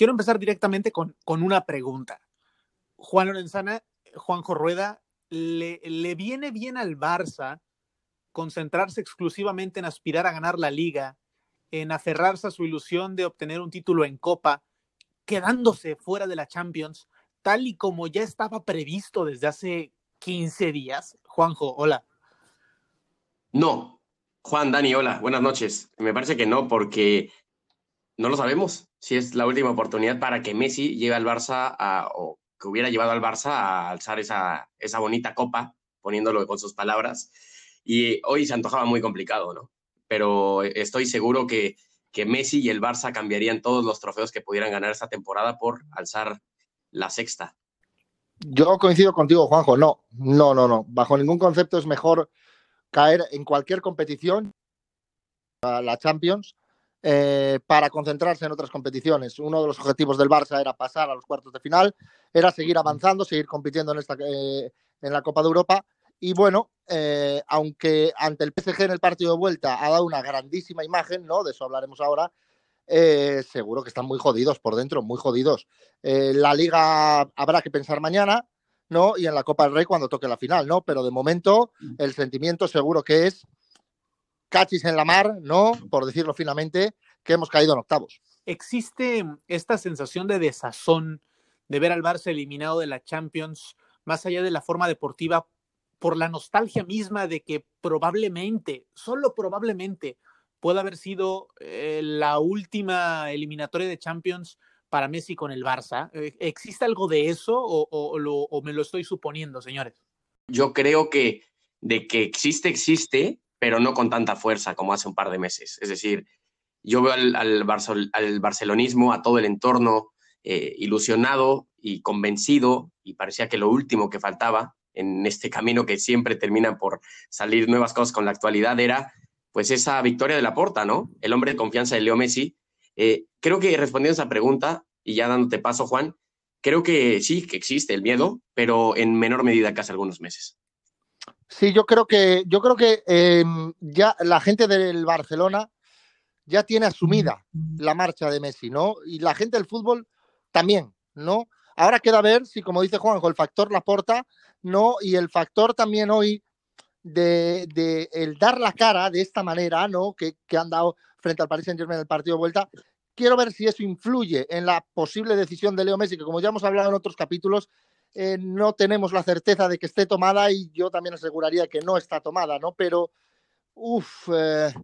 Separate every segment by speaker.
Speaker 1: quiero empezar directamente con, con una pregunta. Juan Lorenzana, Juanjo Rueda, ¿le, ¿le viene bien al Barça concentrarse exclusivamente en aspirar a ganar la liga, en aferrarse a su ilusión de obtener un título en Copa, quedándose fuera de la Champions, tal y como ya estaba previsto desde hace 15 días? Juanjo, hola.
Speaker 2: No. Juan, Dani, hola, buenas noches. Me parece que no, porque no lo sabemos si es la última oportunidad para que Messi lleve al Barça a, o que hubiera llevado al Barça a alzar esa, esa bonita copa, poniéndolo con sus palabras. Y hoy se antojaba muy complicado, ¿no? Pero estoy seguro que, que Messi y el Barça cambiarían todos los trofeos que pudieran ganar esta temporada por alzar la sexta.
Speaker 3: Yo coincido contigo, Juanjo. No, no, no, no. Bajo ningún concepto es mejor caer en cualquier competición, la Champions, eh, para concentrarse en otras competiciones. Uno de los objetivos del Barça era pasar a los cuartos de final, era seguir avanzando, seguir compitiendo en, esta, eh, en la Copa de Europa. Y bueno, eh, aunque ante el PSG en el partido de vuelta ha dado una grandísima imagen, ¿no? De eso hablaremos ahora. Seguro que están muy jodidos por dentro, muy jodidos. La liga habrá que pensar mañana, ¿no? Y en la Copa del Rey cuando toque la final, ¿no? Pero de momento el sentimiento seguro que es cachis en la mar, ¿no? Por decirlo finamente, que hemos caído en octavos.
Speaker 1: ¿Existe esta sensación de desazón de ver al Barça eliminado de la Champions, más allá de la forma deportiva, por la nostalgia misma de que probablemente, solo probablemente, pueda haber sido eh, la última eliminatoria de Champions para Messi con el Barça. Eh, ¿Existe algo de eso o, o, me lo estoy suponiendo, señores?
Speaker 2: Yo creo que de que existe, existe, pero no con tanta fuerza como hace un par de meses. Es decir, yo veo al, al, Barcel al barcelonismo, a todo el entorno eh, ilusionado y convencido, y parecía que lo último que faltaba en este camino que siempre termina por salir nuevas cosas con la actualidad era pues esa victoria de la porta, ¿no? El hombre de confianza de Leo Messi. Eh, creo que respondiendo a esa pregunta, y ya dándote paso, Juan, creo que sí, que existe el miedo, pero en menor medida que hace algunos meses.
Speaker 3: Sí, yo creo que, yo creo que eh, ya la gente del Barcelona ya tiene asumida la marcha de Messi, ¿no? Y la gente del fútbol también, ¿no? Ahora queda ver si, como dice Juanjo, el factor Laporta, ¿no? Y el factor también hoy de, de, el dar la cara de esta manera, ¿no? Que, que han dado frente al Paris Saint Germain en el partido de vuelta. Quiero ver si eso influye en la posible decisión de Leo Messi, que como ya hemos hablado en otros capítulos, eh, no tenemos la certeza de que esté tomada y yo también aseguraría que no está tomada, ¿no? Pero, uff, eh,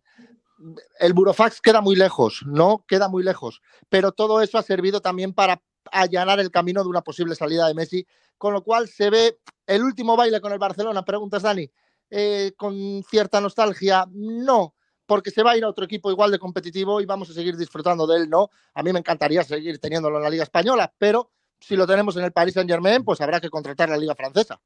Speaker 3: el burofax queda muy lejos, ¿no? Queda muy lejos. Pero todo eso ha servido también para allanar el camino de una posible salida de Messi, con lo cual se ve el último baile con el Barcelona. Preguntas, Dani eh, con cierta nostalgia, no, porque se va a ir a otro equipo igual de competitivo y vamos a seguir disfrutando de él, ¿no? A mí me encantaría seguir teniéndolo en la Liga Española, pero si lo tenemos en el Paris Saint Germain, pues habrá que contratar la Liga Francesa.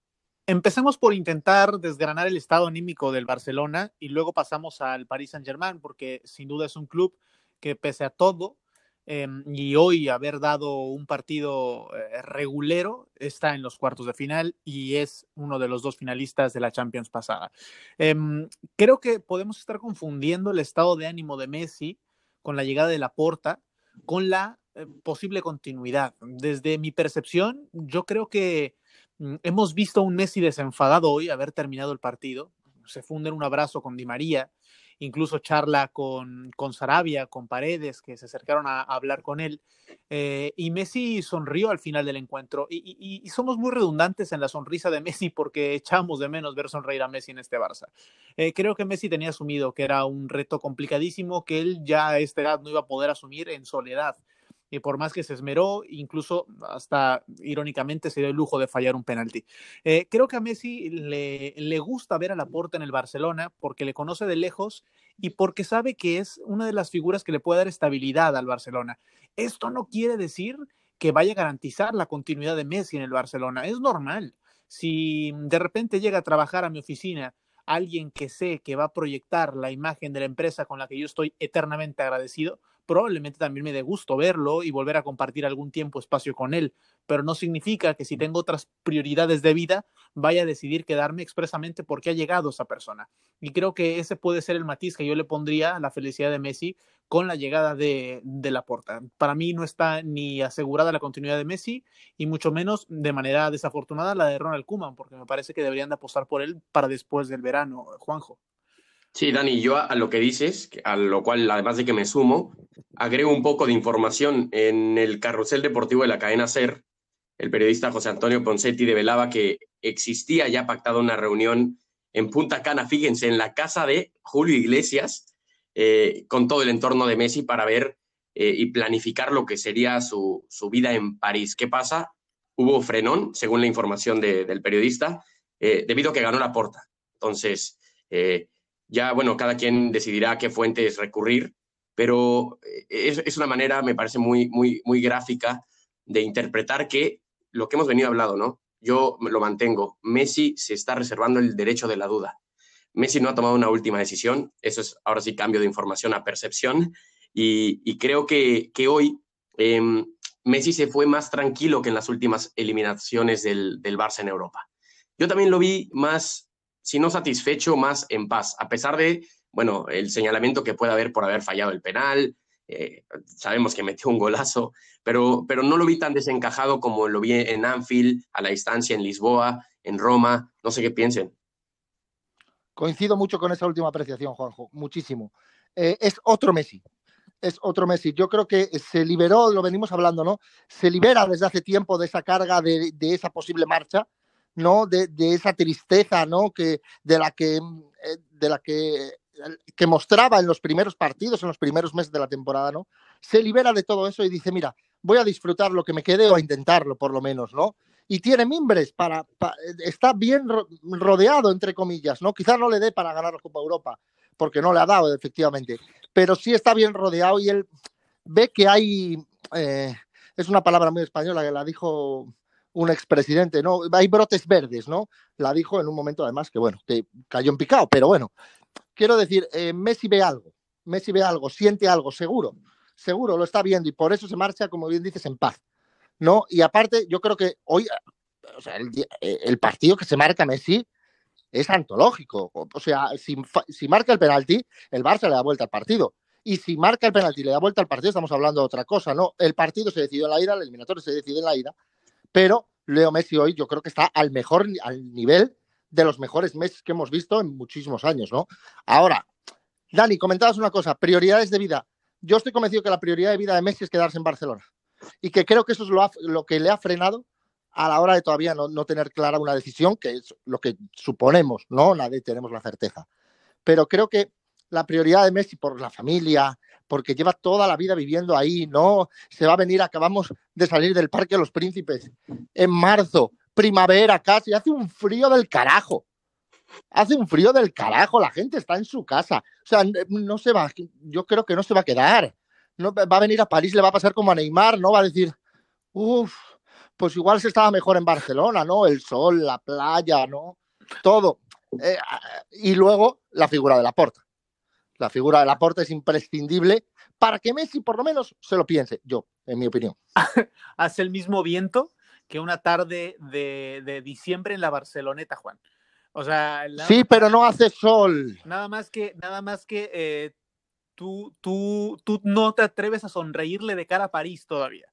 Speaker 1: Empecemos por intentar desgranar el estado anímico del Barcelona y luego pasamos al Paris Saint Germain, porque sin duda es un club que pese a todo eh, y hoy haber dado un partido eh, regulero, está en los cuartos de final y es uno de los dos finalistas de la Champions pasada. Eh, creo que podemos estar confundiendo el estado de ánimo de Messi con la llegada de la porta, con la posible continuidad. Desde mi percepción, yo creo que mm, hemos visto un Messi desenfadado hoy, haber terminado el partido. Se funde en un abrazo con Di María, incluso charla con, con Sarabia, con Paredes, que se acercaron a, a hablar con él. Eh, y Messi sonrió al final del encuentro. Y, y, y, somos muy redundantes en la sonrisa de Messi porque echamos de menos ver sonreír a Messi en este Barça. Eh, creo que Messi tenía asumido que era un reto complicadísimo que él ya a esta edad no iba a poder asumir en soledad y por más que se esmeró, incluso hasta irónicamente se dio el lujo de fallar un penalti. Eh, creo que a Messi le, le gusta ver a Laporta en el Barcelona porque le conoce de lejos y porque sabe que es una de las figuras que le puede dar estabilidad al Barcelona. Esto no quiere decir que vaya a garantizar la continuidad de Messi en el Barcelona. Es normal. Si de repente llega a trabajar a mi oficina alguien que sé que va a proyectar la imagen de la empresa con la que yo estoy eternamente agradecido, probablemente también me dé gusto verlo y volver a compartir algún tiempo, espacio con él, pero no significa que si tengo otras prioridades de vida vaya a decidir quedarme expresamente porque ha llegado esa persona. Y creo que ese puede ser el matiz que yo le pondría a la felicidad de Messi con la llegada de, de Laporta. Para mí no está ni asegurada la continuidad de Messi y mucho menos de manera desafortunada la de Ronald Koeman, porque me parece que deberían de apostar por él para después del verano, Juanjo.
Speaker 2: Sí, Dani, yo a lo que dices, a lo cual además de que me sumo, agrego un poco de información. En el carrusel deportivo de la cadena SER, el periodista José Antonio Poncetti develaba que existía ya pactada una reunión en Punta Cana, fíjense, en la casa de Julio Iglesias, eh, con todo el entorno de Messi para ver eh, y planificar lo que sería su, vida en París. ¿Qué pasa? Hubo frenón, según la información del periodista, eh, debido a que ganó la porta. Entonces, ya, bueno, cada quien decidirá a qué fuentes recurrir, pero es, una manera, me parece muy, muy, muy gráfica de interpretar que lo que hemos venido hablando, ¿no? Yo lo mantengo. Messi se está reservando el derecho de la duda. Messi no ha tomado una última decisión, eso es ahora sí cambio de información a percepción, y, creo que, hoy em, Messi se fue más tranquilo que en las últimas eliminaciones del, del Barça en Europa. Yo también lo vi más, si no satisfecho, más en paz, a pesar de, bueno, el señalamiento que puede haber por haber fallado el penal, eh, sabemos que metió un golazo, pero, pero no lo vi tan desencajado como lo vi en Anfield, a la distancia, en Lisboa, en Roma, no sé qué piensen.
Speaker 3: Coincido mucho con esa última apreciación, Juanjo, muchísimo. Eh, es otro Messi, es otro Messi. Yo creo que se liberó, lo venimos hablando, ¿no? Se libera desde hace tiempo de esa carga, de, esa posible marcha, ¿no? De, esa tristeza, ¿no? Que, de la que, eh, de la que, que mostraba en los primeros partidos, en los primeros meses de la temporada, ¿no? Se libera de todo eso y dice, mira, voy a disfrutar lo que me quede o a intentarlo, por lo menos, ¿no? Y tiene mimbres para, está bien rodeado entre comillas, ¿no? Quizás no le dé para ganar la Copa Europa, porque no le ha dado efectivamente, pero sí está bien rodeado y él ve que hay eh, es una palabra muy española que la dijo un expresidente, ¿no? Hay brotes verdes, ¿no? La dijo en un momento además que bueno, que cayó en picado, pero bueno, quiero decir, eh, Messi ve algo, Messi ve algo, siente algo, seguro, seguro lo está viendo y por eso se marcha, como bien dices, en paz. ¿No? Y aparte, yo creo que hoy, sea, el, partido que se marca Messi es antológico. O sea, si, si, marca el penalti, el Barça le da vuelta al partido. Y si marca el penalti y le da vuelta al partido, estamos hablando de otra cosa, ¿no? El partido se decidió en la ida, el eliminatorio se decide en la ida, pero Leo Messi hoy yo creo que está al mejor, al nivel de los mejores meses que hemos visto en muchísimos años, ¿no? Ahora, Dani, comentabas una cosa, prioridades de vida. Yo estoy convencido que la prioridad de vida de Messi es quedarse en Barcelona y que creo que eso es lo, que le ha frenado a la hora de todavía no, tener clara una decisión, que es lo que suponemos, ¿no? Nadie tenemos la certeza. Pero creo que la prioridad de Messi por la familia, porque lleva toda la vida viviendo ahí, ¿no? Se va a venir, acabamos de salir del Parque de los Príncipes en marzo, primavera casi, hace un frío del carajo. Hace un frío del carajo, la gente está en su casa. O sea, no se va, yo creo que no se va a quedar no, va a venir a París, le va a pasar como a Neymar, ¿no? Va a decir, uff, pues igual se estaba mejor en Barcelona, ¿no? El sol, la playa, ¿no? Todo. Eh, y luego la figura de la porta. La figura de la porta es imprescindible para que Messi por lo menos se lo piense, yo, en mi opinión.
Speaker 1: Hace el mismo viento que una tarde de, diciembre en la Barceloneta, Juan. O sea,
Speaker 3: sí, pero no hace sol.
Speaker 1: Nada más que, nada más que eh, tú, tú, tú no te atreves a sonreírle de cara a París todavía.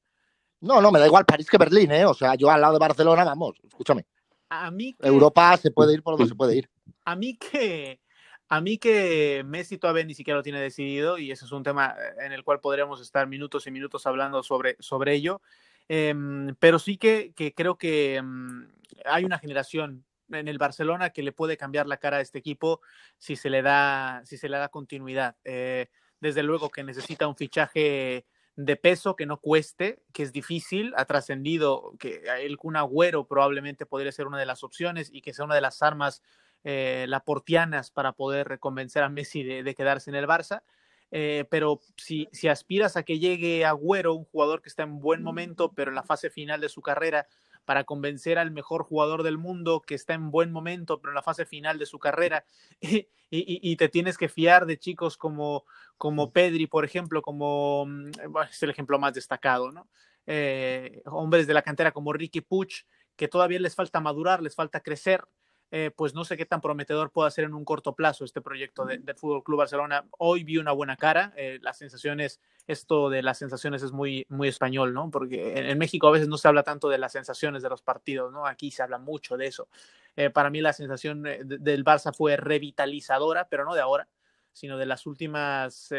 Speaker 3: No, no, me da igual París que Berlín, ¿eh? O sea, yo al lado de Barcelona, vamos, escúchame.
Speaker 1: A mí
Speaker 3: Europa se puede ir por donde se puede ir.
Speaker 1: A mí que a mí que Messi todavía ni siquiera lo tiene decidido y ese es un tema en el cual podríamos estar minutos y minutos hablando sobre, sobre ello. Em, pero sí que, que creo que em, hay una generación en el Barcelona que le puede cambiar la cara a este equipo si se le da, si se le da continuidad. Eh, desde luego que necesita un fichaje de peso que no cueste, que es difícil, ha trascendido que el Kun Agüero probablemente podría ser una de las opciones y que sea una de las armas eh, laportianas para poder convencer a Messi de, quedarse en el Barça. Eh, pero si, si aspiras a que llegue Agüero, un jugador que está en buen momento, pero en la fase final de su carrera, para convencer al mejor jugador del mundo que está en buen momento, pero en la fase final de su carrera, y, te tienes que fiar de chicos como, como Pedri, por ejemplo, como mm, es el ejemplo más destacado, ¿no? Eh, hombres de la cantera como Ricky Puch, que todavía les falta madurar, les falta crecer, eh, pues no sé qué tan prometedor puede ser en un corto plazo este proyecto del de Fútbol Club Barcelona. Hoy vi una buena cara, eh, las sensaciones, esto de las sensaciones es muy, muy español, ¿no? Porque en, México a veces no se habla tanto de las sensaciones de los partidos, ¿no? Aquí se habla mucho de eso. Eh, para mí la sensación del Barça fue revitalizadora, pero no de ahora, sino de las últimas,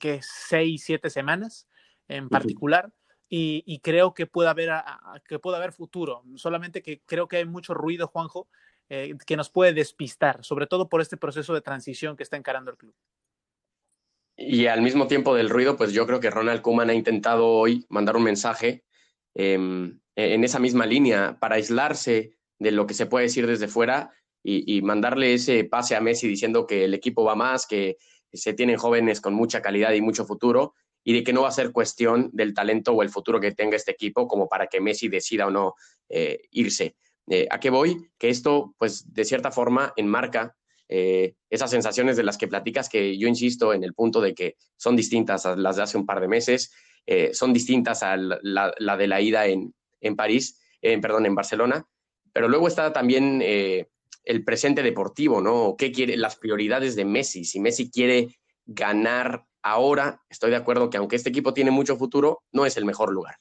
Speaker 1: que seis, siete semanas en particular. Y, creo que puede haber que puede haber futuro. Solamente que creo que hay mucho ruido, Juanjo, eh, que nos puede despistar, sobre todo por este proceso de transición que está encarando el club.
Speaker 2: Y al mismo tiempo del ruido, pues yo creo que Ronald Koeman ha intentado hoy mandar un mensaje em, en esa misma línea para aislarse de lo que se puede decir desde fuera y, mandarle ese pase a Messi diciendo que el equipo va más, que se tienen jóvenes con mucha calidad y mucho futuro y de que no va a ser cuestión del talento o el futuro que tenga este equipo como para que Messi decida o no eh, irse. Eh, ¿A qué voy? Que esto, pues, de cierta forma, enmarca eh, esas sensaciones de las que platicas, que yo insisto en el punto de que son distintas a las de hace un par de meses, eh, son distintas a la, de la ida en, en París, perdón, en Barcelona, pero luego está también el presente deportivo, ¿no? ¿Qué quiere? Las prioridades de Messi. Si Messi quiere ganar ahora, estoy de acuerdo que aunque este equipo tiene mucho futuro, no es el mejor lugar.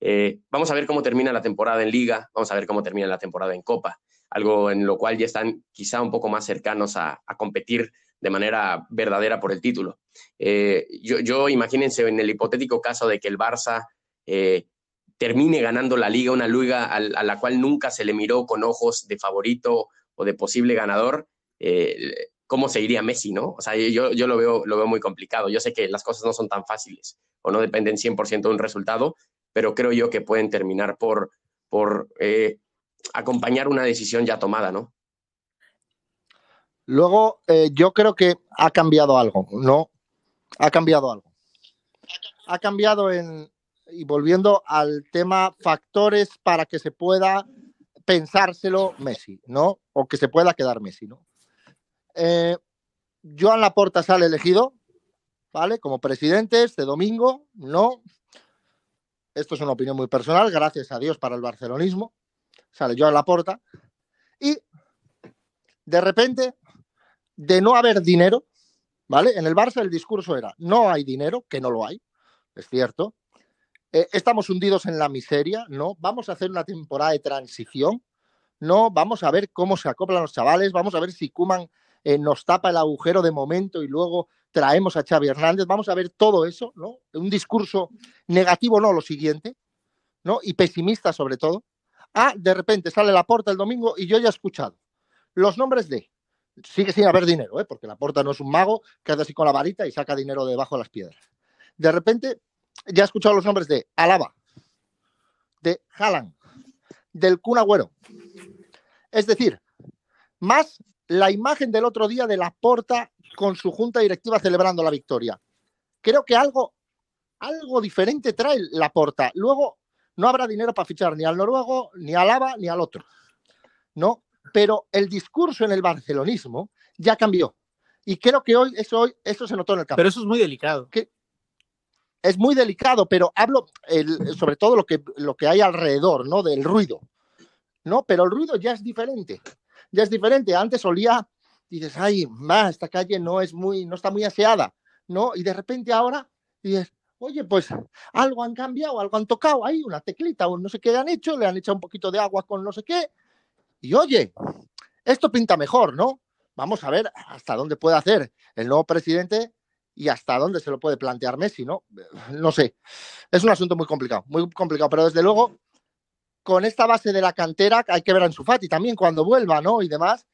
Speaker 2: Eh, vamos a ver cómo termina la temporada en liga, vamos a ver cómo termina la temporada en copa, algo en lo cual ya están quizá un poco más cercanos a, competir de manera verdadera por el título. Eh, yo, imagínense en el hipotético caso de que el Barça eh, termine ganando la liga, una liga a, la cual nunca se le miró con ojos de favorito o de posible ganador, ¿cómo se iría Messi, no? O sea, yo, yo lo, veo, lo veo muy complicado. Yo sé que las cosas no son tan fáciles o no dependen 100% de un resultado, pero creo yo que pueden terminar por, por eh, acompañar una decisión ya tomada, ¿no?
Speaker 3: Luego, eh, yo creo que ha cambiado algo, ¿no? Ha cambiado algo. Ha cambiado en, y volviendo al tema, factores para que se pueda pensárselo Messi, ¿no? O que se pueda quedar Messi, ¿no? Eh, Joan Laporta sale elegido, ¿vale? Como presidente este domingo, ¿no? Esto es una opinión muy personal, gracias a Dios para el barcelonismo, sale yo a la puerta, y de repente, de no haber dinero, ¿vale? En el Barça el discurso era, no hay dinero, que no lo hay, es cierto, eh, estamos hundidos en la miseria, ¿no? Vamos a hacer una temporada de transición, ¿no? Vamos a ver cómo se acoplan los chavales, vamos a ver si Kuman eh, nos tapa el agujero de momento y luego traemos a Xavi Hernández, vamos a ver todo eso, ¿no? Un discurso negativo, no lo siguiente, ¿no? Y pesimista sobre todo. Ah, de repente sale la porta el domingo y yo ya he escuchado los nombres de. Sigue sin haber dinero, ¿eh? porque la porta no es un mago que hace así con la varita y saca dinero debajo de las piedras. De repente ya he escuchado los nombres de Alaba, de Haaland, del Kun Agüero. Es decir, más la imagen del otro día de la porta con su junta directiva celebrando la victoria. Creo que algo, algo diferente trae la porta. Luego no habrá dinero para fichar ni al noruego, ni al ABA, ni al otro. ¿No? Pero el discurso en el barcelonismo ya cambió. Y creo que hoy eso, hoy, eso se notó en el campo.
Speaker 1: Pero eso es muy delicado.
Speaker 3: Que es muy delicado, pero hablo sobre todo lo que, lo que hay alrededor, ¿no? Del ruido. ¿No? Pero el ruido ya es diferente. Ya es diferente. Antes olía dices, ay, más, esta calle no es muy, no está muy aseada, ¿no? Y de repente ahora dices, oye, pues algo han cambiado, algo han tocado ahí, una teclita o no sé qué han hecho, le han echado un poquito de agua con no sé qué. Y oye, esto pinta mejor, ¿no? Vamos a ver hasta dónde puede hacer el nuevo presidente y hasta dónde se lo puede plantear Messi, ¿no? No sé. Es un asunto muy complicado, muy complicado, pero desde luego con esta base de la cantera hay que ver a Fati también cuando vuelva, ¿no? Y demás,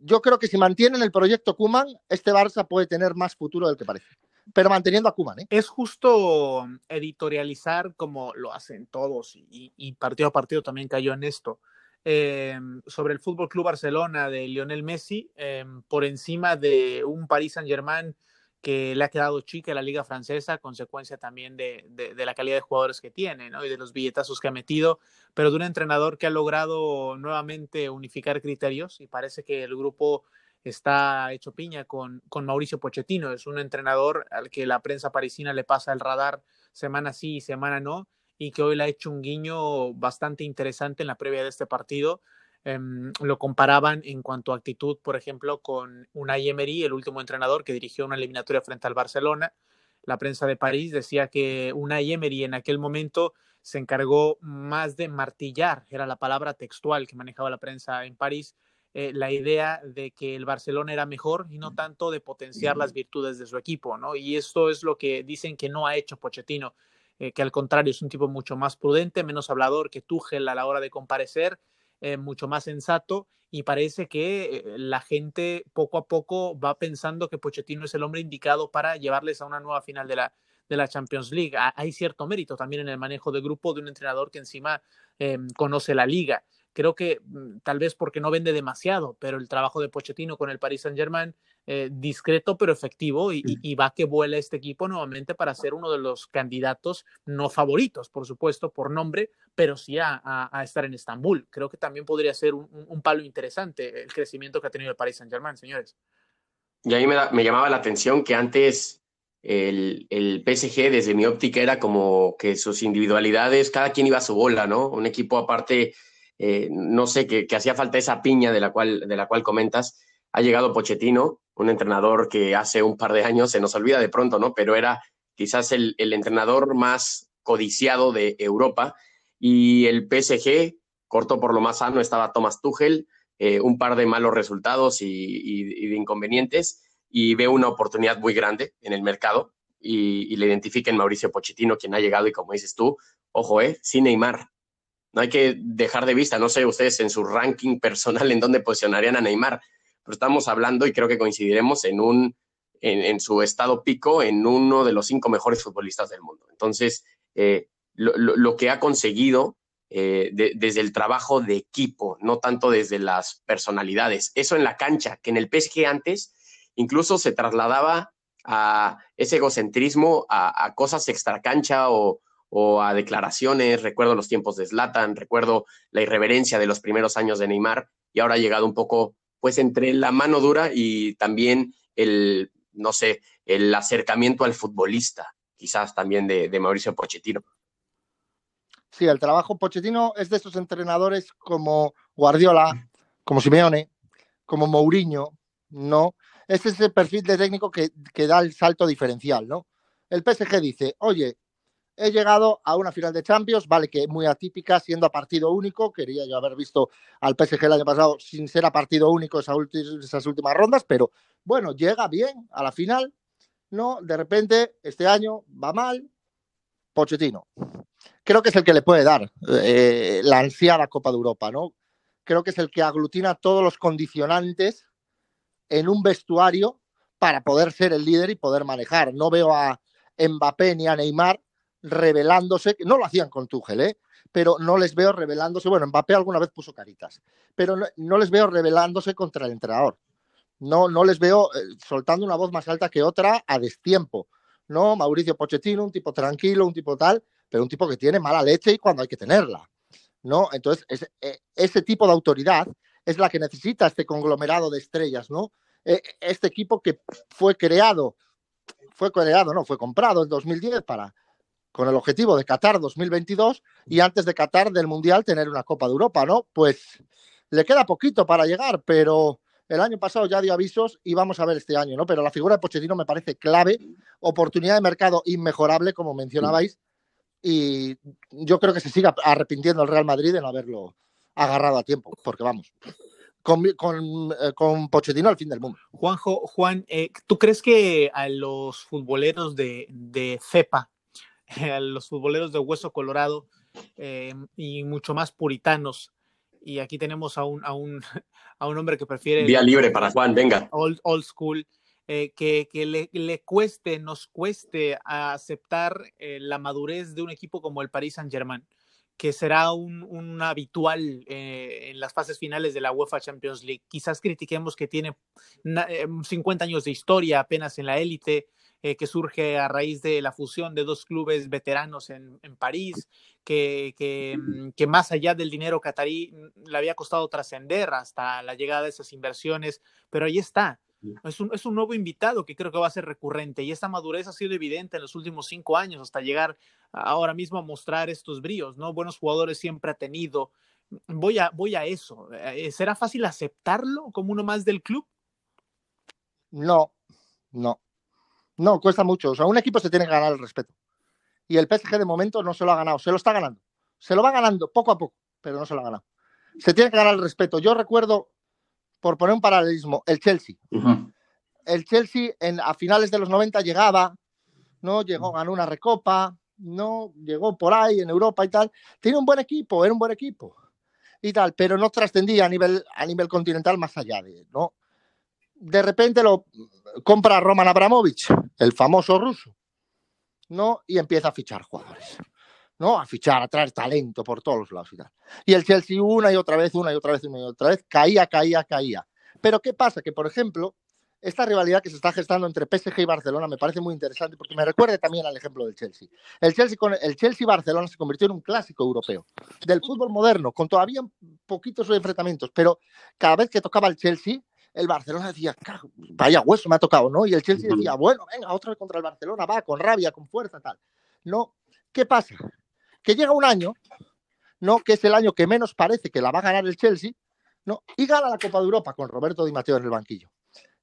Speaker 3: yo creo que si mantienen el proyecto Kuman, este Barça puede tener más futuro del que parece. Pero manteniendo a Kuman. ¿eh?
Speaker 1: Es justo editorializar como lo hacen todos y, partido a partido también cayó en esto. Em, sobre el Fútbol Club Barcelona de Lionel Messi, em, por encima de un Paris Saint-Germain que le ha quedado chica la liga francesa, consecuencia también de, la calidad de jugadores que tiene ¿no? y de los billetazos que ha metido, pero de un entrenador que ha logrado nuevamente unificar criterios y parece que el grupo está hecho piña con, con Mauricio Pochettino, es un entrenador al que la prensa parisina le pasa el radar semana sí y semana no, y que hoy le ha hecho un guiño bastante interesante en la previa de este partido, em, lo comparaban en cuanto a actitud, por ejemplo, con Unai Emery, el último entrenador que dirigió una eliminatoria frente al Barcelona. La prensa de París decía que Unai Emery en aquel momento se encargó más de martillar, era la palabra textual que manejaba la prensa en París, eh, la idea de que el Barcelona era mejor y no tanto de potenciar las virtudes de su equipo, ¿no? Y esto es lo que dicen que no ha hecho Pochettino, eh, que al contrario es un tipo mucho más prudente, menos hablador que Tuchel a la hora de comparecer, eh, mucho más sensato y parece que la gente poco a poco va pensando que Pochettino es el hombre indicado para llevarles a una nueva final de la, de la Champions League. Hay cierto mérito también en el manejo de grupo de un entrenador que encima conoce la liga creo que mm, tal vez porque no vende demasiado, pero el trabajo de Pochettino con el Paris Saint Germain, eh, discreto pero efectivo, y, va que vuela este equipo nuevamente para ser uno de los candidatos no favoritos, por supuesto, por nombre, pero sí a, estar en Estambul. Creo que también podría ser un, palo interesante el crecimiento que ha tenido el Paris Saint Germain, señores.
Speaker 2: Y ahí me, me llamaba la atención que antes el, el, PSG, desde mi óptica, era como que sus individualidades, cada quien iba a su bola, ¿no? Un equipo aparte eh, no sé, que, hacía falta esa piña de la, cual, de la cual comentas. Ha llegado Pochettino, un entrenador que hace un par de años se nos olvida de pronto, ¿no? Pero era quizás el, entrenador más codiciado de Europa. Y el PSG, corto por lo más sano, estaba Thomas Tuchel, eh, un par de malos resultados y, de inconvenientes, y ve una oportunidad muy grande en el mercado y, y, le identifica en Mauricio Pochettino, quien ha llegado y como dices tú, ojo, eh, sin Neymar, no hay que dejar de vista, no sé ustedes en su ranking personal en dónde posicionarían a Neymar, pero estamos hablando y creo que coincidiremos en un en, su estado pico en uno de los cinco mejores futbolistas del mundo. Entonces, eh, lo, que ha conseguido eh, desde el trabajo de equipo, no tanto desde las personalidades, eso en la cancha, que en el PSG antes incluso se trasladaba a ese egocentrismo, a, a cosas extracancha o, o a declaraciones, recuerdo los tiempos de Zlatan, recuerdo la irreverencia de los primeros años de Neymar y ahora ha llegado un poco pues entre la mano dura y también el, no sé, el acercamiento al futbolista, quizás también de, Mauricio Pochettino.
Speaker 3: Sí, el trabajo Pochettino es de esos entrenadores como Guardiola, como Simeone, como Mourinho, ¿no? Es ese perfil de técnico que, que da el salto diferencial, ¿no? El PSG dice, oye, he llegado a una final de Champions, vale que muy atípica, siendo a partido único. Quería yo haber visto al PSG el año pasado sin ser a partido único esas, últimas rondas, pero bueno, llega bien a la final. No, de repente este año va mal. Pochettino. Creo que es el que le puede dar eh, la ansiada Copa de Europa, ¿no? Creo que es el que aglutina todos los condicionantes en un vestuario para poder ser el líder y poder manejar. No veo a Mbappé ni a Neymar revelándose, no lo hacían con Tuchel, ¿eh? pero no les veo revelándose, bueno, Mbappé alguna vez puso caritas, pero no, les veo revelándose contra el entrenador. No, no les veo eh, soltando una voz más alta que otra a destiempo. No, Mauricio Pochettino, un tipo tranquilo, un tipo tal, pero un tipo que tiene mala leche y cuando hay que tenerla. ¿no? Entonces, eh, ese tipo de autoridad es la que necesita este conglomerado de estrellas, ¿no? este equipo que fue creado, fue creado, no, fue comprado en 2010 para, con el objetivo de Qatar 2022 y antes de Qatar del Mundial tener una Copa de Europa, ¿no? Pues le queda poquito para llegar, pero el año pasado ya dio avisos y vamos a ver este año, ¿no? Pero la figura de Pochettino me parece clave, oportunidad de mercado inmejorable, como mencionabais, y yo creo que se siga arrepintiendo el Real Madrid de no haberlo agarrado a tiempo, porque vamos, con, con, eh, Pochettino al fin del mundo.
Speaker 1: Juanjo, Juan, eh, ¿tú crees que a los futboleros de, de cepa a los futboleros de hueso colorado eh, y mucho más puritanos. Y aquí tenemos a un, a un, a un hombre que prefiere...
Speaker 2: Vía libre para Juan, venga.
Speaker 1: Old, old school. Eh, que, que le, le, cueste, nos cueste aceptar eh, la madurez de un equipo como el Paris Saint-Germain, que será un, un habitual en las fases finales de la UEFA Champions League. Quizás critiquemos que tiene 50 años de historia apenas en la élite, eh, que surge a raíz de la fusión de dos clubes veteranos en, París, que, mm, que, más allá del dinero catarí mm, le había costado trascender hasta la llegada de esas inversiones, pero ahí está. Es un, es un, nuevo invitado que creo que va a ser recurrente y esta madurez ha sido evidente en los últimos cinco años hasta llegar ahora mismo a mostrar estos bríos, ¿no? Buenos jugadores siempre ha tenido, voy a, voy a eso. Eh, ¿Será fácil aceptarlo como uno más del club?
Speaker 3: No, no. No, cuesta mucho. O sea, un equipo se tiene que ganar el respeto. Y el PSG de momento no se lo ha ganado, se lo está ganando. Se lo va ganando poco a poco, pero no se lo ha ganado. Se tiene que ganar el respeto. Yo recuerdo, por poner un paralelismo, el Chelsea. El Chelsea en, a finales de los 90 llegaba, ¿no? Llegó, ganó una recopa, ¿no? Llegó por ahí en Europa y tal. Tiene un buen equipo, era un buen equipo y tal, pero no trascendía a nivel, a nivel continental más allá de, ¿no? De repente lo compra Roman Abramovich, el famoso ruso, ¿no? Y empieza a fichar jugadores, ¿no? A fichar, a traer talento por todos los lados y tal. Y el Chelsea una y otra vez, una y otra vez, una y otra vez, caía, caía, caía. Pero ¿qué pasa? Que, por ejemplo, esta rivalidad que se está gestando entre PSG y Barcelona me parece muy interesante porque me recuerda también al ejemplo del Chelsea. El Chelsea con el Chelsea Barcelona se convirtió en un clásico europeo del fútbol moderno, con todavía poquitos enfrentamientos, pero cada vez que tocaba el Chelsea, el Barcelona decía, vaya hueso me ha tocado, ¿no? Y el Chelsea decía, bueno, venga, otra vez contra el Barcelona, va con rabia, con fuerza, tal. No, ¿qué pasa? Que llega un año, ¿no? Que es el año que menos parece que la va a ganar el Chelsea, ¿no? Y gana la Copa de Europa con Roberto Di Matteo en el banquillo.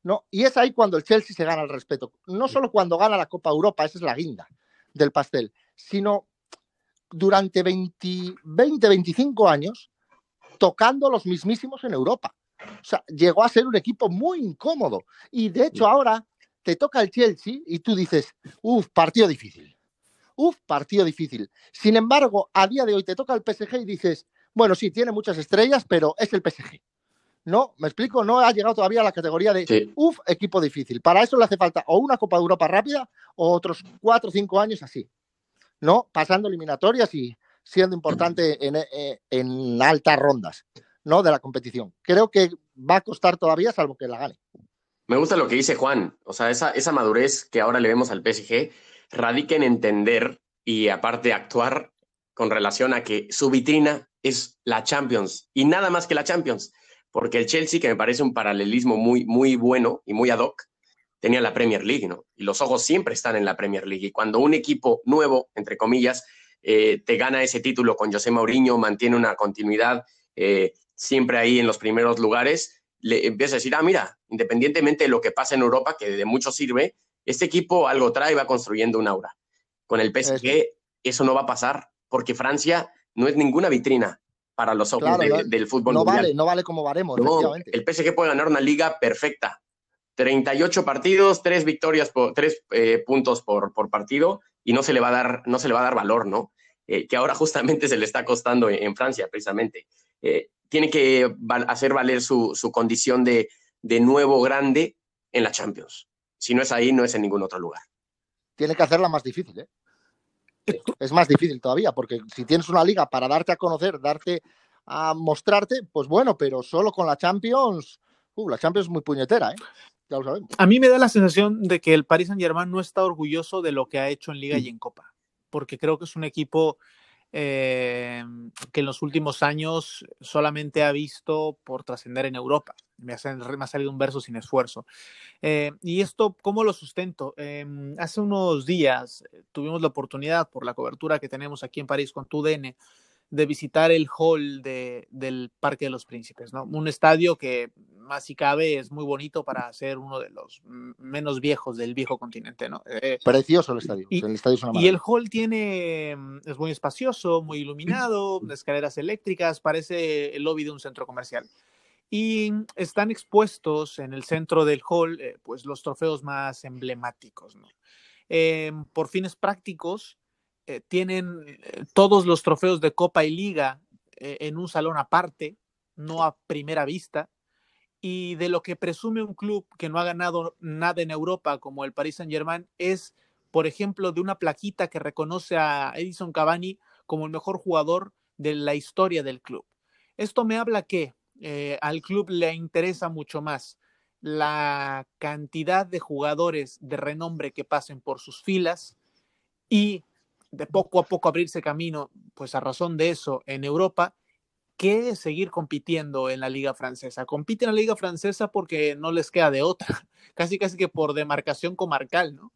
Speaker 3: ¿no? Y es ahí cuando el Chelsea se gana el respeto. No solo cuando gana la Copa Europa, esa es la guinda del pastel, sino durante 20, 20 25 años tocando los mismísimos en Europa. O sea, llegó a ser un equipo muy incómodo. Y de hecho ahora te toca el Chelsea y tú dices, uff, partido difícil. Uf, partido difícil. Sin embargo, a día de hoy te toca el PSG y dices, bueno, sí, tiene muchas estrellas, pero es el PSG. No, me explico, no ha llegado todavía a la categoría de, uff, equipo difícil. Para eso le hace falta o una Copa de Europa rápida o otros cuatro o cinco años así. ¿No? Pasando eliminatorias y siendo importante en, eh, en altas rondas, ¿no? De la competición. Creo que va a costar todavía, salvo que la gane.
Speaker 2: Me gusta lo que dice Juan. O sea, esa, esa madurez que ahora le vemos al PSG radica en entender y aparte actuar con relación a que su vitrina es la Champions y nada más que la Champions porque el Chelsea, que me parece un paralelismo muy, muy bueno y muy ad hoc, tenía la Premier League, ¿no? Y los ojos siempre están en la Premier League. Y cuando un equipo nuevo, entre comillas, eh, te gana ese título con José Mourinho, mantiene una continuidad eh, siempre ahí en los primeros lugares, le empieza a decir, ah, mira, independientemente de lo que pasa en Europa, que de mucho sirve, este equipo algo trae y va construyendo un aura. Con el PSG eso no va a pasar, porque Francia no es ninguna vitrina para los ojos del fútbol
Speaker 3: no Vale, no vale como varemos,
Speaker 2: El PSG puede ganar una liga perfecta. 38 partidos, 3 victorias, por, 3 eh, puntos por, por, partido y no se le va a dar, no se le va a dar valor, ¿no? Eh, que ahora justamente se le está costando en, Francia, precisamente. Eh, tiene que hacer valer su, su condición de, de nuevo grande en la Champions. Si no es ahí, no es en ningún otro lugar.
Speaker 3: Tiene que hacerla más difícil, ¿eh? es más difícil todavía, porque si tienes una liga para darte a conocer, darte a mostrarte, pues bueno, pero solo con la Champions, uh, la Champions es muy puñetera, ¿eh? Ya lo sabemos.
Speaker 1: A mí me da la sensación de que el Paris Saint Germain no está orgulloso de lo que ha hecho en Liga y en Copa, porque creo que es un equipo eh, que en los últimos años solamente ha visto por trascender en Europa. Me ha, salido un verso sin esfuerzo. Eh, y esto, ¿cómo lo sustento? Em, hace unos días eh, tuvimos la oportunidad, por la cobertura que tenemos aquí en París con TUDN, de visitar el hall de, del Parque de los Príncipes, ¿no? Un estadio que más si cabe es muy bonito para ser uno de los menos viejos del viejo continente, ¿no?
Speaker 3: Eh, Precioso el estadio.
Speaker 1: Y
Speaker 3: el,
Speaker 1: estadio y el hall tiene, mm, es muy espacioso, muy iluminado, escaleras eléctricas, parece el lobby de un centro comercial. Y están expuestos en el centro del hall, eh, pues los trofeos más emblemáticos, ¿no? Eh, por fines prácticos, eh, tienen eh, todos los trofeos de Copa y Liga eh, en un salón aparte, no a primera vista. Y de lo que presume un club que no ha ganado nada en Europa, como el Paris Saint-Germain, es, por ejemplo, de una plaquita que reconoce a Edison Cavani como el mejor jugador de la historia del club. Esto me habla que al club le interesa mucho más la cantidad de jugadores de renombre que pasen por sus filas y de poco a poco abrirse camino, pues a razón de eso, en Europa, que seguir compitiendo en la liga francesa. Compiten en la liga francesa porque no les queda de otra, casi casi que por demarcación comarcal, ¿no?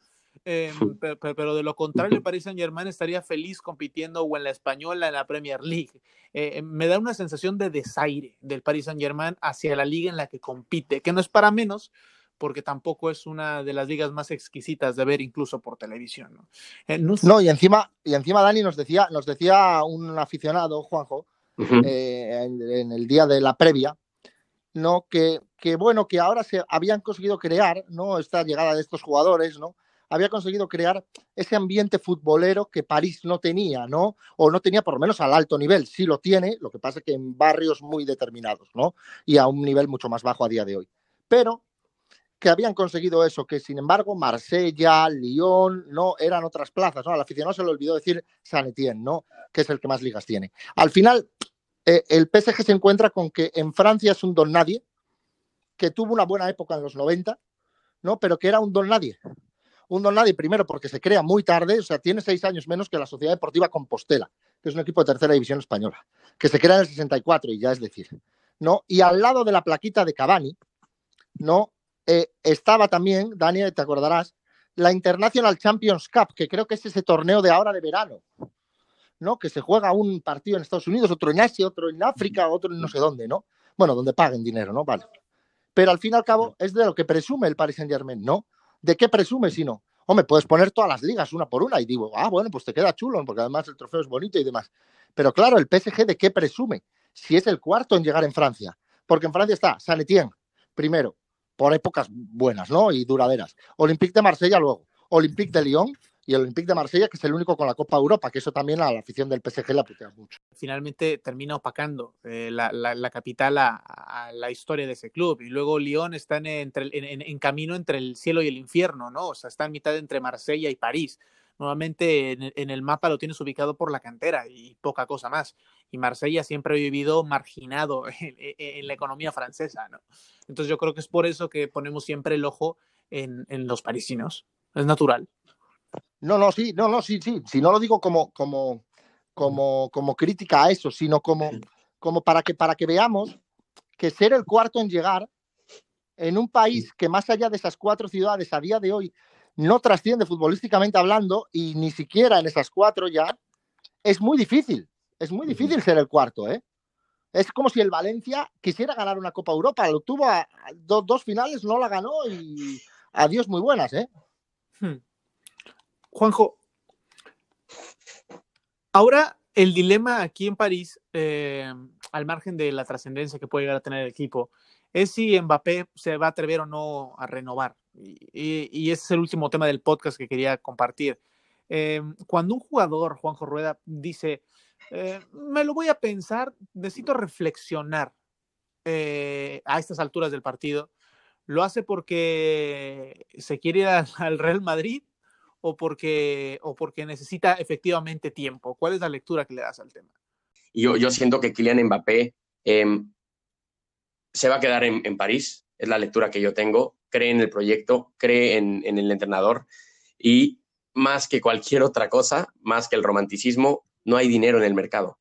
Speaker 1: Em, pero, de lo contrario, el Paris Saint Germain estaría feliz compitiendo o en la española, en la Premier League. Eh, em, me da una sensación de desaire del Paris Saint Germain hacia la liga en la que compite, que no es para menos, porque tampoco es una de las ligas más exquisitas de ver incluso por televisión. No,
Speaker 3: eh, no, y encima, y encima Dani nos decía, nos decía un aficionado, Juanjo, eh, en, el día de la previa, ¿no? Que, que, bueno, que ahora se habían conseguido crear, ¿no? Esta llegada de estos jugadores, ¿no? Había conseguido crear ese ambiente futbolero que París no tenía, ¿no? O no tenía por lo menos al alto nivel. Sí lo tiene, lo que pasa es que en barrios muy determinados, ¿no? Y a un nivel mucho más bajo a día de hoy. Pero que habían conseguido eso, que sin embargo Marsella, Lyon, no eran otras plazas, ¿no? Al aficionado se le olvidó decir San Etienne, ¿no? Que es el que más ligas tiene. Al final, eh, el PSG se encuentra con que en Francia es un don nadie, que tuvo una buena época en los 90, ¿no? Pero que era un don nadie. Un don nadie, primero, porque se crea muy tarde, o sea, tiene seis años menos que la Sociedad Deportiva Compostela, que es un equipo de tercera división española, que se crea en el 64, y ya es decir, ¿no? Y al lado de la plaquita de Cavani, ¿no? Eh, estaba también, Daniel, te acordarás, la International Champions Cup, que creo que es ese torneo de ahora de verano, ¿no? Que se juega un partido en Estados Unidos, otro en Asia, otro en África, otro en no sé dónde, ¿no? Bueno, donde paguen dinero, ¿no? Vale. Pero al fin y al cabo es de lo que presume el Paris Saint Germain, ¿no? ¿De qué presume si no? Hombre, puedes poner todas las ligas una por una y digo, ah, bueno, pues te queda chulo, porque además el trofeo es bonito y demás. Pero claro, el PSG de qué presume si es el cuarto en llegar en Francia. Porque en Francia está Saint Etienne, primero, por épocas buenas, ¿no? Y duraderas. Olympique de Marsella luego. Olympique de Lyon y el Olympique de Marsella, que es el único con la Copa Europa, que eso también a la afición del PSG la putea mucho.
Speaker 1: Finalmente termina opacando eh, la, capital a, la historia de ese club. Y luego Lyon está en, en, camino entre el cielo y el infierno, ¿no? O sea, está en mitad entre Marsella y París. Nuevamente en, el mapa lo tienes ubicado por la cantera y poca cosa más y Marsella siempre ha vivido marginado en, la economía francesa, ¿no? Entonces yo creo que es por eso que ponemos siempre el ojo en, los parisinos. Es natural.
Speaker 3: No, no, sí, no, no, sí, sí. Si no lo digo como, como, como, como crítica a eso, sino como, como para, que, para que veamos que ser el cuarto en llegar en un país que más allá de esas cuatro ciudades a día de hoy no trasciende futbolísticamente hablando y ni siquiera en esas cuatro ya, es muy difícil. Es muy difícil ser el cuarto, ¿eh? Es como si el Valencia quisiera ganar una Copa Europa. Lo tuvo a, dos finales, no la ganó y adiós muy buenas, ¿eh? Hmm.
Speaker 1: Juanjo, ahora el dilema aquí en París, eh, al margen de la trascendencia que puede llegar a tener el equipo, es si Mbappé se va a atrever o no a renovar. Y, ese es el último tema del podcast que quería compartir. Eh, cuando un jugador, Juanjo Rueda, dice, eh, me lo voy a pensar, necesito reflexionar eh, a estas alturas del partido. ¿Lo hace porque se quiere ir al, Real Madrid o porque, o porque necesita efectivamente tiempo? ¿Cuál es la lectura que le das al tema?
Speaker 2: Yo, yo siento que Kylian Mbappé em, se va a quedar en, París, es la lectura que yo tengo, cree en el proyecto, cree en, en el entrenador y más que cualquier otra cosa, más que el romanticismo, no hay dinero en el mercado.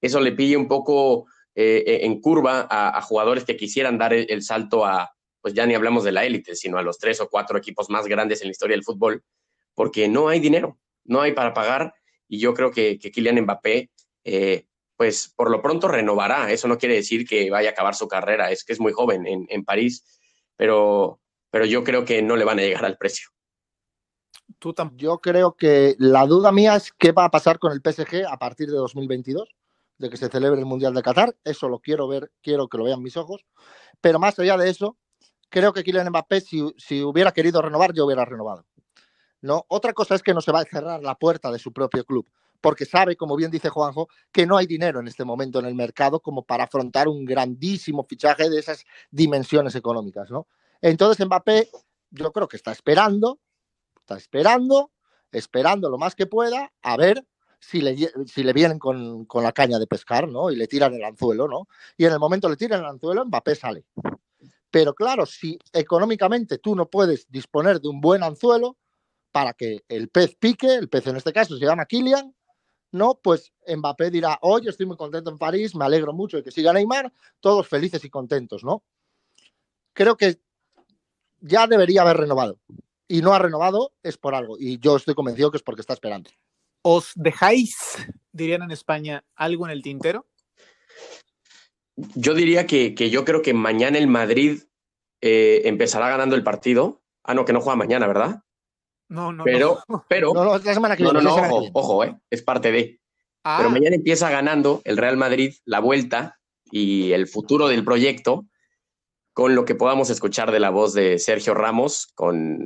Speaker 2: Eso le pide un poco eh, eh, en curva a, jugadores que quisieran dar el, salto a, pues ya ni hablamos de la élite, sino a los tres o cuatro equipos más grandes en la historia del fútbol, porque no hay dinero, no hay para pagar. Y yo creo que, que Kylian Mbappé, eh, pues por lo pronto renovará. Eso no quiere decir que vaya a acabar su carrera, es que es muy joven en, en París, pero, pero yo creo que no le van a llegar al precio.
Speaker 3: Yo creo que la duda mía es qué va a pasar con el PSG a partir de 2022, de que se celebre el Mundial de Qatar. Eso lo quiero ver, quiero que lo vean mis ojos. Pero más allá de eso, creo que Kylian Mbappé, si, si hubiera querido renovar, yo hubiera renovado. ¿No? Otra cosa es que no se va a cerrar la puerta de su propio club, porque sabe, como bien dice Juanjo, que no hay dinero en este momento en el mercado como para afrontar un grandísimo fichaje de esas dimensiones económicas. ¿no? Entonces Mbappé, yo creo que está esperando, está esperando, esperando lo más que pueda, a ver si le, si le vienen con, la caña de pescar, ¿no? Y le tiran el anzuelo, ¿no? Y en el momento le tiran el anzuelo, Mbappé sale. Pero claro, si económicamente tú no puedes disponer de un buen anzuelo para que el pez pique, el pez en este caso se llama Kylian, ¿no? Pues Mbappé dirá, oye, estoy muy contento en París, me alegro mucho de que siga Neymar, todos felices y contentos, ¿no? Creo que ya debería haber renovado y no ha renovado, es por algo. Y yo estoy convencido que es porque está esperando.
Speaker 1: ¿Os dejáis, dirían en España, algo en el tintero?
Speaker 2: Yo diría que, que yo creo que mañana el Madrid eh, empezará ganando el partido. Ah, no, que no juega mañana, ¿verdad?
Speaker 1: No, no.
Speaker 2: Pero,
Speaker 1: no.
Speaker 2: pero.
Speaker 3: No, no, es la semana que
Speaker 2: No,
Speaker 3: viene.
Speaker 2: no,
Speaker 3: es
Speaker 2: no,
Speaker 3: la semana que
Speaker 2: ojo,
Speaker 3: viene.
Speaker 2: ojo, eh, es parte de.
Speaker 1: Ah,
Speaker 2: Pero mañana empieza ganando el Real Madrid la vuelta y el futuro del proyecto con lo que podamos escuchar de la voz de Sergio Ramos con